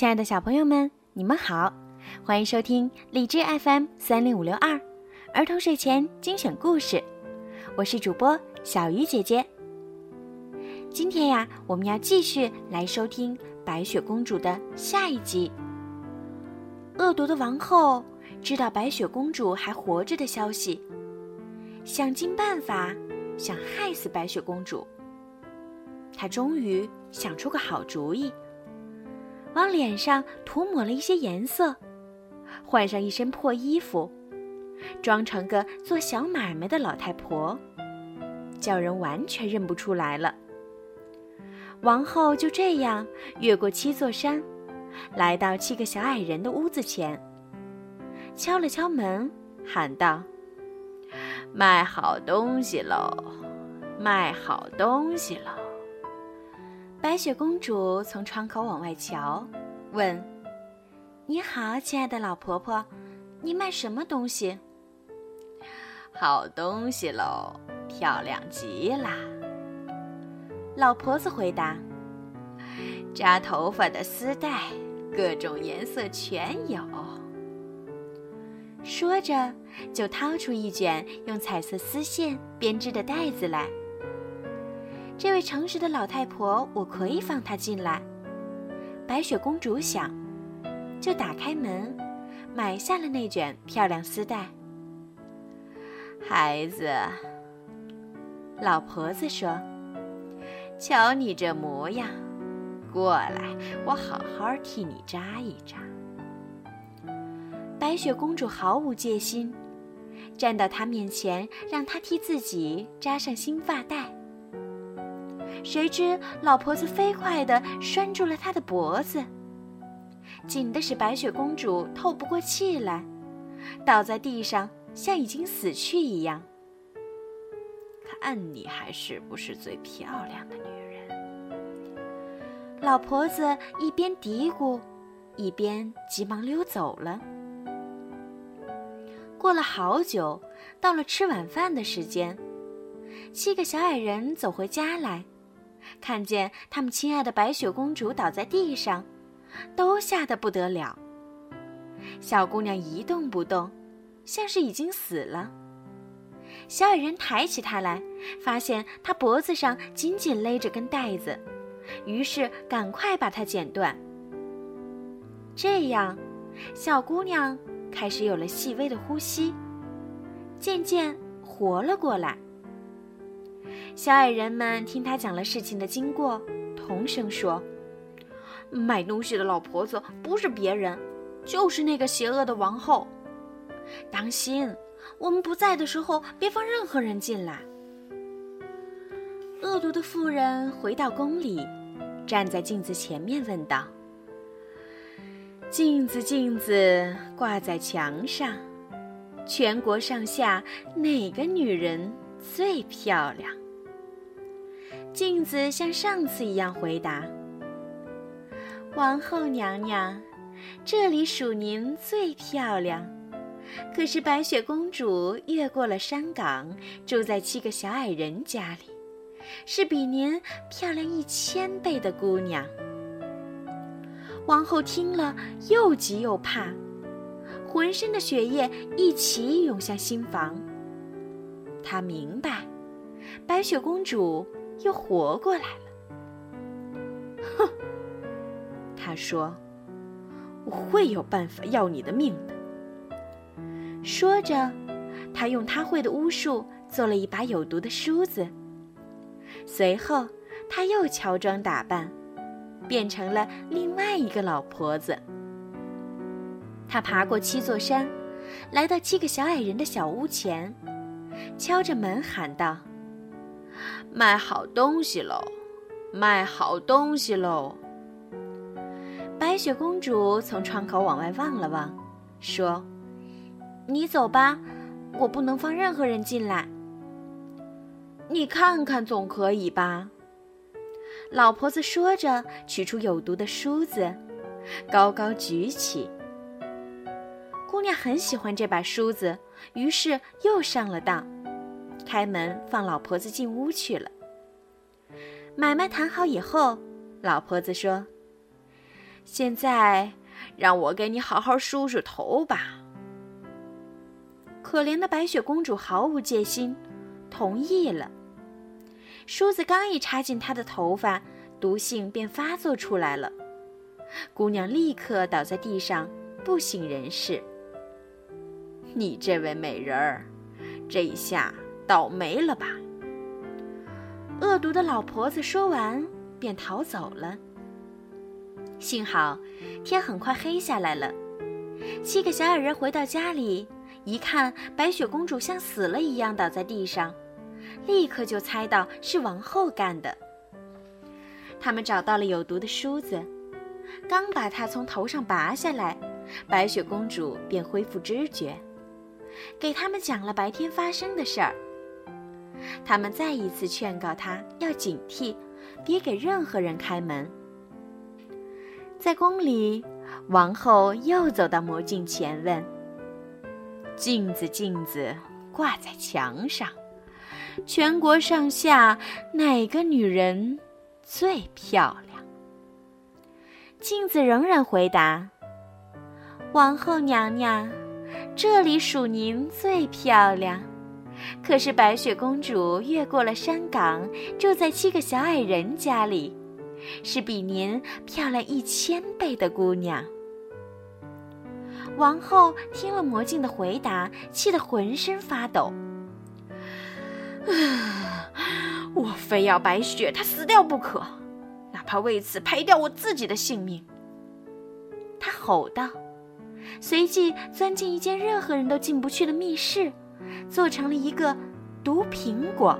亲爱的小朋友们，你们好，欢迎收听荔枝 FM 三零五六二儿童睡前精选故事，我是主播小鱼姐姐。今天呀，我们要继续来收听白雪公主的下一集。恶毒的王后知道白雪公主还活着的消息，想尽办法想害死白雪公主。她终于想出个好主意。往脸上涂抹了一些颜色，换上一身破衣服，装成个做小买卖的老太婆，叫人完全认不出来了。王后就这样越过七座山，来到七个小矮人的屋子前，敲了敲门，喊道：“卖好东西喽，卖好东西喽！”白雪公主从窗口往外瞧，问：“你好，亲爱的老婆婆，你卖什么东西？”“好东西喽，漂亮极了。”老婆子回答。“扎头发的丝带，各种颜色全有。”说着，就掏出一卷用彩色丝线编织的袋子来。这位诚实的老太婆，我可以放她进来。白雪公主想，就打开门，买下了那卷漂亮丝带。孩子，老婆子说：“瞧你这模样，过来，我好好替你扎一扎。”白雪公主毫无戒心，站到他面前，让他替自己扎上新发带。谁知老婆子飞快地拴住了他的脖子，紧的使白雪公主透不过气来，倒在地上像已经死去一样。看你还是不是最漂亮的女人？老婆子一边嘀咕，一边急忙溜走了。过了好久，到了吃晚饭的时间，七个小矮人走回家来。看见他们亲爱的白雪公主倒在地上，都吓得不得了。小姑娘一动不动，像是已经死了。小矮人抬起她来，发现她脖子上紧紧勒着根带子，于是赶快把它剪断。这样，小姑娘开始有了细微的呼吸，渐渐活了过来。小矮人们听他讲了事情的经过，同声说：“卖东西的老婆子不是别人，就是那个邪恶的王后。当心，我们不在的时候，别放任何人进来。”恶毒的妇人回到宫里，站在镜子前面问道：“镜子，镜子，挂在墙上，全国上下哪个女人最漂亮？”镜子像上次一样回答：“王后娘娘，这里数您最漂亮。可是白雪公主越过了山岗，住在七个小矮人家里，是比您漂亮一千倍的姑娘。”王后听了，又急又怕，浑身的血液一起涌向心房。她明白，白雪公主。又活过来了。哼，他说：“我会有办法要你的命的。”说着，他用他会的巫术做了一把有毒的梳子。随后，他又乔装打扮，变成了另外一个老婆子。他爬过七座山，来到七个小矮人的小屋前，敲着门喊道。卖好东西喽，卖好东西喽！白雪公主从窗口往外望了望，说：“你走吧，我不能放任何人进来。你看看总可以吧？”老婆子说着，取出有毒的梳子，高高举起。姑娘很喜欢这把梳子，于是又上了当。开门放老婆子进屋去了。买卖谈好以后，老婆子说：“现在，让我给你好好梳梳头吧。可怜的白雪公主毫无戒心，同意了。梳子刚一插进她的头发，毒性便发作出来了。姑娘立刻倒在地上，不省人事。你这位美人儿，这一下倒霉了吧？恶毒的老婆子说完，便逃走了。幸好，天很快黑下来了。七个小矮人回到家里，一看白雪公主像死了一样倒在地上，立刻就猜到是王后干的。他们找到了有毒的梳子，刚把它从头上拔下来，白雪公主便恢复知觉，给他们讲了白天发生的事儿。他们再一次劝告她要警惕，别给任何人开门。在宫里，王后又走到魔镜前问：“镜子，镜子，挂在墙上，全国上下哪个女人最漂亮？”镜子仍然回答：“王后娘娘，这里属您最漂亮。可是白雪公主越过了山岗，住在七个小矮人家里。”是比您漂亮一千倍的姑娘。王后听了魔镜的回答，气得浑身发抖。啊我非要白雪她死掉不可，哪怕为此赔掉我自己的性命。她吼道，随即钻进一间任何人都进不去的密室，做成了一个毒苹果。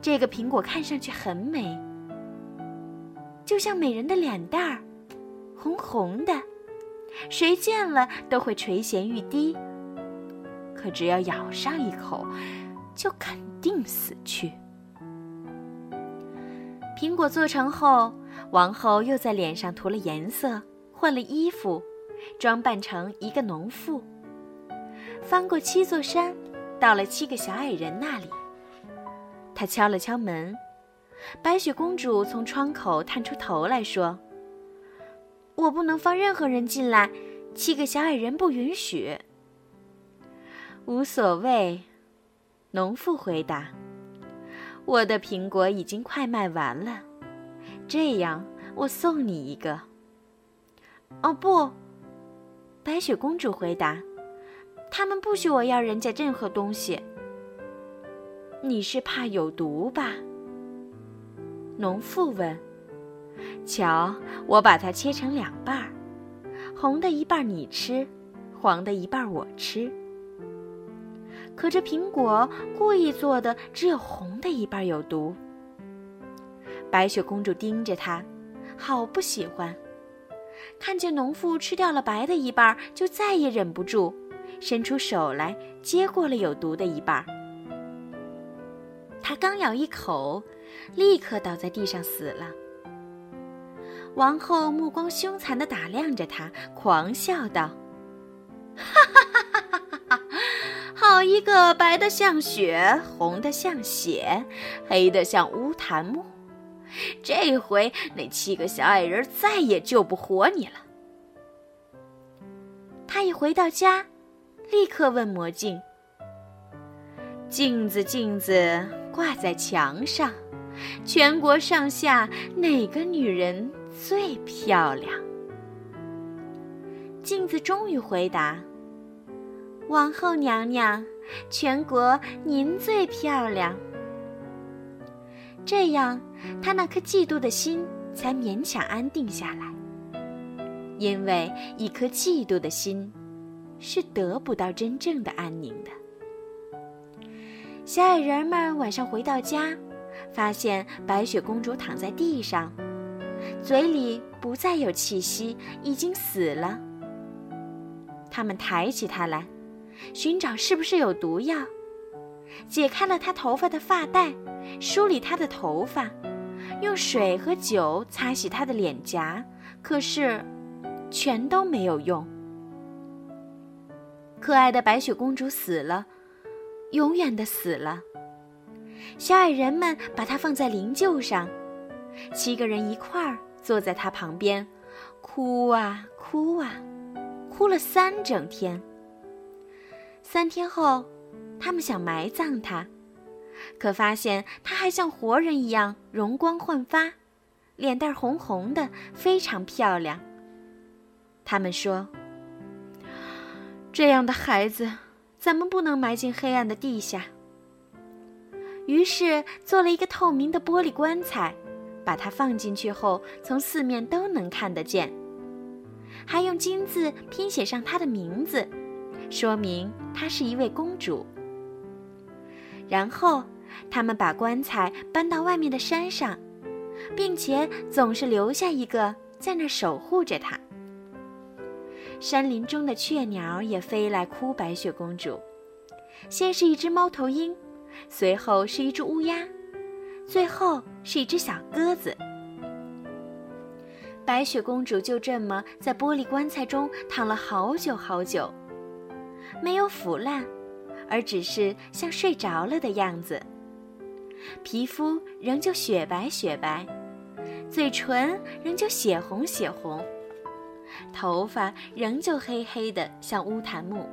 这个苹果看上去很美。就像美人的脸蛋儿，红红的，谁见了都会垂涎欲滴。可只要咬上一口，就肯定死去。苹果做成后，王后又在脸上涂了颜色，换了衣服，装扮成一个农妇，翻过七座山，到了七个小矮人那里。她敲了敲门。白雪公主从窗口探出头来说：“我不能放任何人进来，七个小矮人不允许。”无所谓，农妇回答：“我的苹果已经快卖完了，这样我送你一个。”哦不，白雪公主回答：“他们不许我要人家任何东西。”你是怕有毒吧？农妇问：“瞧，我把它切成两半儿，红的一半你吃，黄的一半我吃。可这苹果故意做的，只有红的一半有毒。”白雪公主盯着它，好不喜欢。看见农妇吃掉了白的一半，就再也忍不住，伸出手来接过了有毒的一半。她刚咬一口。立刻倒在地上死了。王后目光凶残地打量着他，狂笑道：“哈哈哈哈哈哈！好一个白的像雪，红的像血，黑的像乌檀木！这回那七个小矮人再也救不活你了。”他一回到家，立刻问魔镜：“镜子，镜子，挂在墙上。”全国上下哪个女人最漂亮？镜子终于回答：“王后娘娘，全国您最漂亮。”这样，他那颗嫉妒的心才勉强安定下来。因为一颗嫉妒的心，是得不到真正的安宁的。小矮人们晚上回到家。发现白雪公主躺在地上，嘴里不再有气息，已经死了。他们抬起她来，寻找是不是有毒药，解开了她头发的发带，梳理她的头发，用水和酒擦洗她的脸颊，可是，全都没有用。可爱的白雪公主死了，永远的死了。小矮人们把她放在灵柩上，七个人一块儿坐在她旁边，哭啊哭啊，哭了三整天。三天后，他们想埋葬他，可发现他还像活人一样容光焕发，脸蛋红红的，非常漂亮。他们说：“这样的孩子，咱们不能埋进黑暗的地下。”于是做了一个透明的玻璃棺材，把它放进去后，从四面都能看得见。还用金字拼写上她的名字，说明她是一位公主。然后，他们把棺材搬到外面的山上，并且总是留下一个在那儿守护着她。山林中的雀鸟也飞来哭白雪公主，先是一只猫头鹰，随后是一只乌鸦，最后是一只小鸽子。白雪公主就这么在玻璃棺材中躺了好久好久，没有腐烂，而只是像睡着了的样子。皮肤仍旧雪白雪白，嘴唇仍旧血红血红。头发仍旧黑黑的，像乌檀木。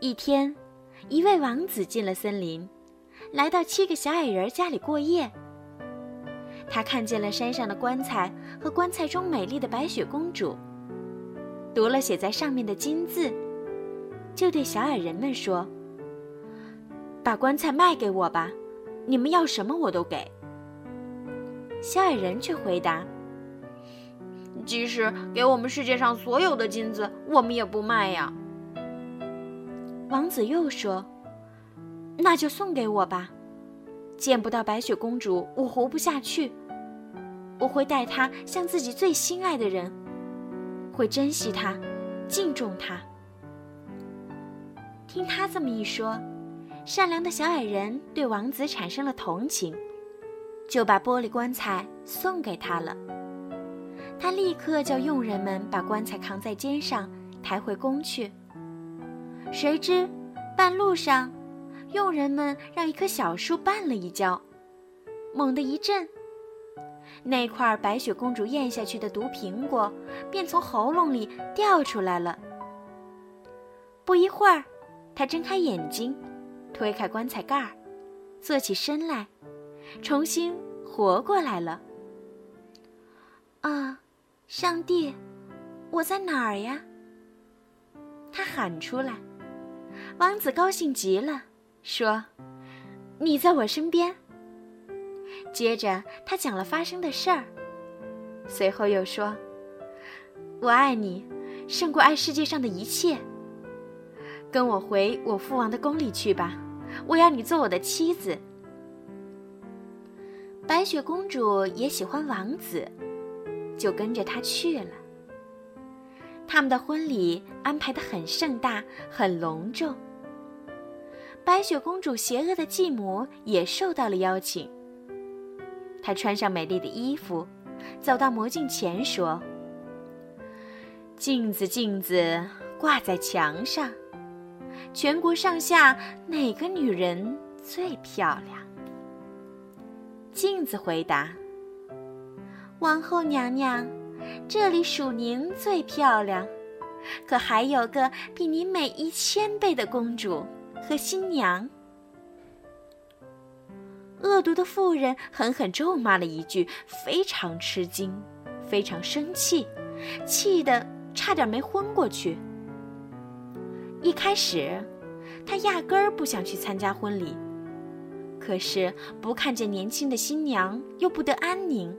一天，一位王子进了森林，来到七个小矮人家里过夜。他看见了山上的棺材和棺材中美丽的白雪公主，读了写在上面的金字，就对小矮人们说：“把棺材卖给我吧，你们要什么我都给。”小矮人却回答。即使给我们世界上所有的金子，我们也不卖呀。王子又说：“那就送给我吧。见不到白雪公主，我活不下去。我会待她像自己最心爱的人，会珍惜她，敬重她。”听他这么一说，善良的小矮人对王子产生了同情，就把玻璃棺材送给他了。他立刻叫佣人们把棺材扛在肩上，抬回宫去。谁知，半路上，佣人们让一棵小树绊了一跤，猛地一震，那块白雪公主咽下去的毒苹果便从喉咙里掉出来了。不一会儿，他睁开眼睛，推开棺材盖儿，坐起身来，重新活过来了。啊！上帝，我在哪儿呀？他喊出来。王子高兴极了，说：“你在我身边。”接着他讲了发生的事儿，随后又说：“我爱你，胜过爱世界上的一切。跟我回我父王的宫里去吧，我要你做我的妻子。”白雪公主也喜欢王子。就跟着他去了。他们的婚礼安排的很盛大，很隆重。白雪公主邪恶的继母也受到了邀请。她穿上美丽的衣服，走到魔镜前说：“镜子，镜子，挂在墙上，全国上下哪个女人最漂亮？”镜子回答。王后娘娘，这里属您最漂亮，可还有个比您美一千倍的公主和新娘。恶毒的妇人狠狠咒骂了一句，非常吃惊，非常生气，气得差点没昏过去。一开始，他压根儿不想去参加婚礼，可是不看见年轻的新娘，又不得安宁。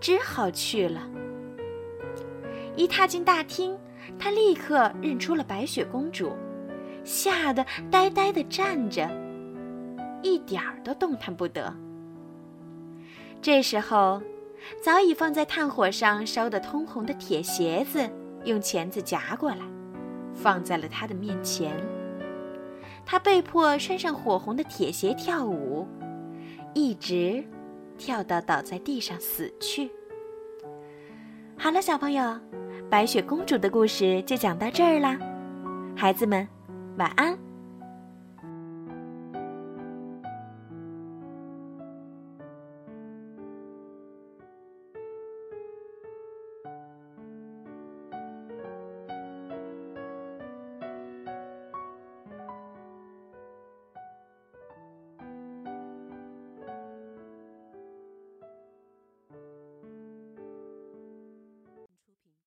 只好去了。一踏进大厅，他立刻认出了白雪公主，吓得呆呆地站着，一点儿都动弹不得。这时候，早已放在炭火上烧得通红的铁鞋子用钳子夹过来，放在了他的面前。他被迫穿上火红的铁鞋跳舞，一直。跳到倒在地上死去。好了，小朋友，白雪公主的故事就讲到这儿啦，孩子们，晚安。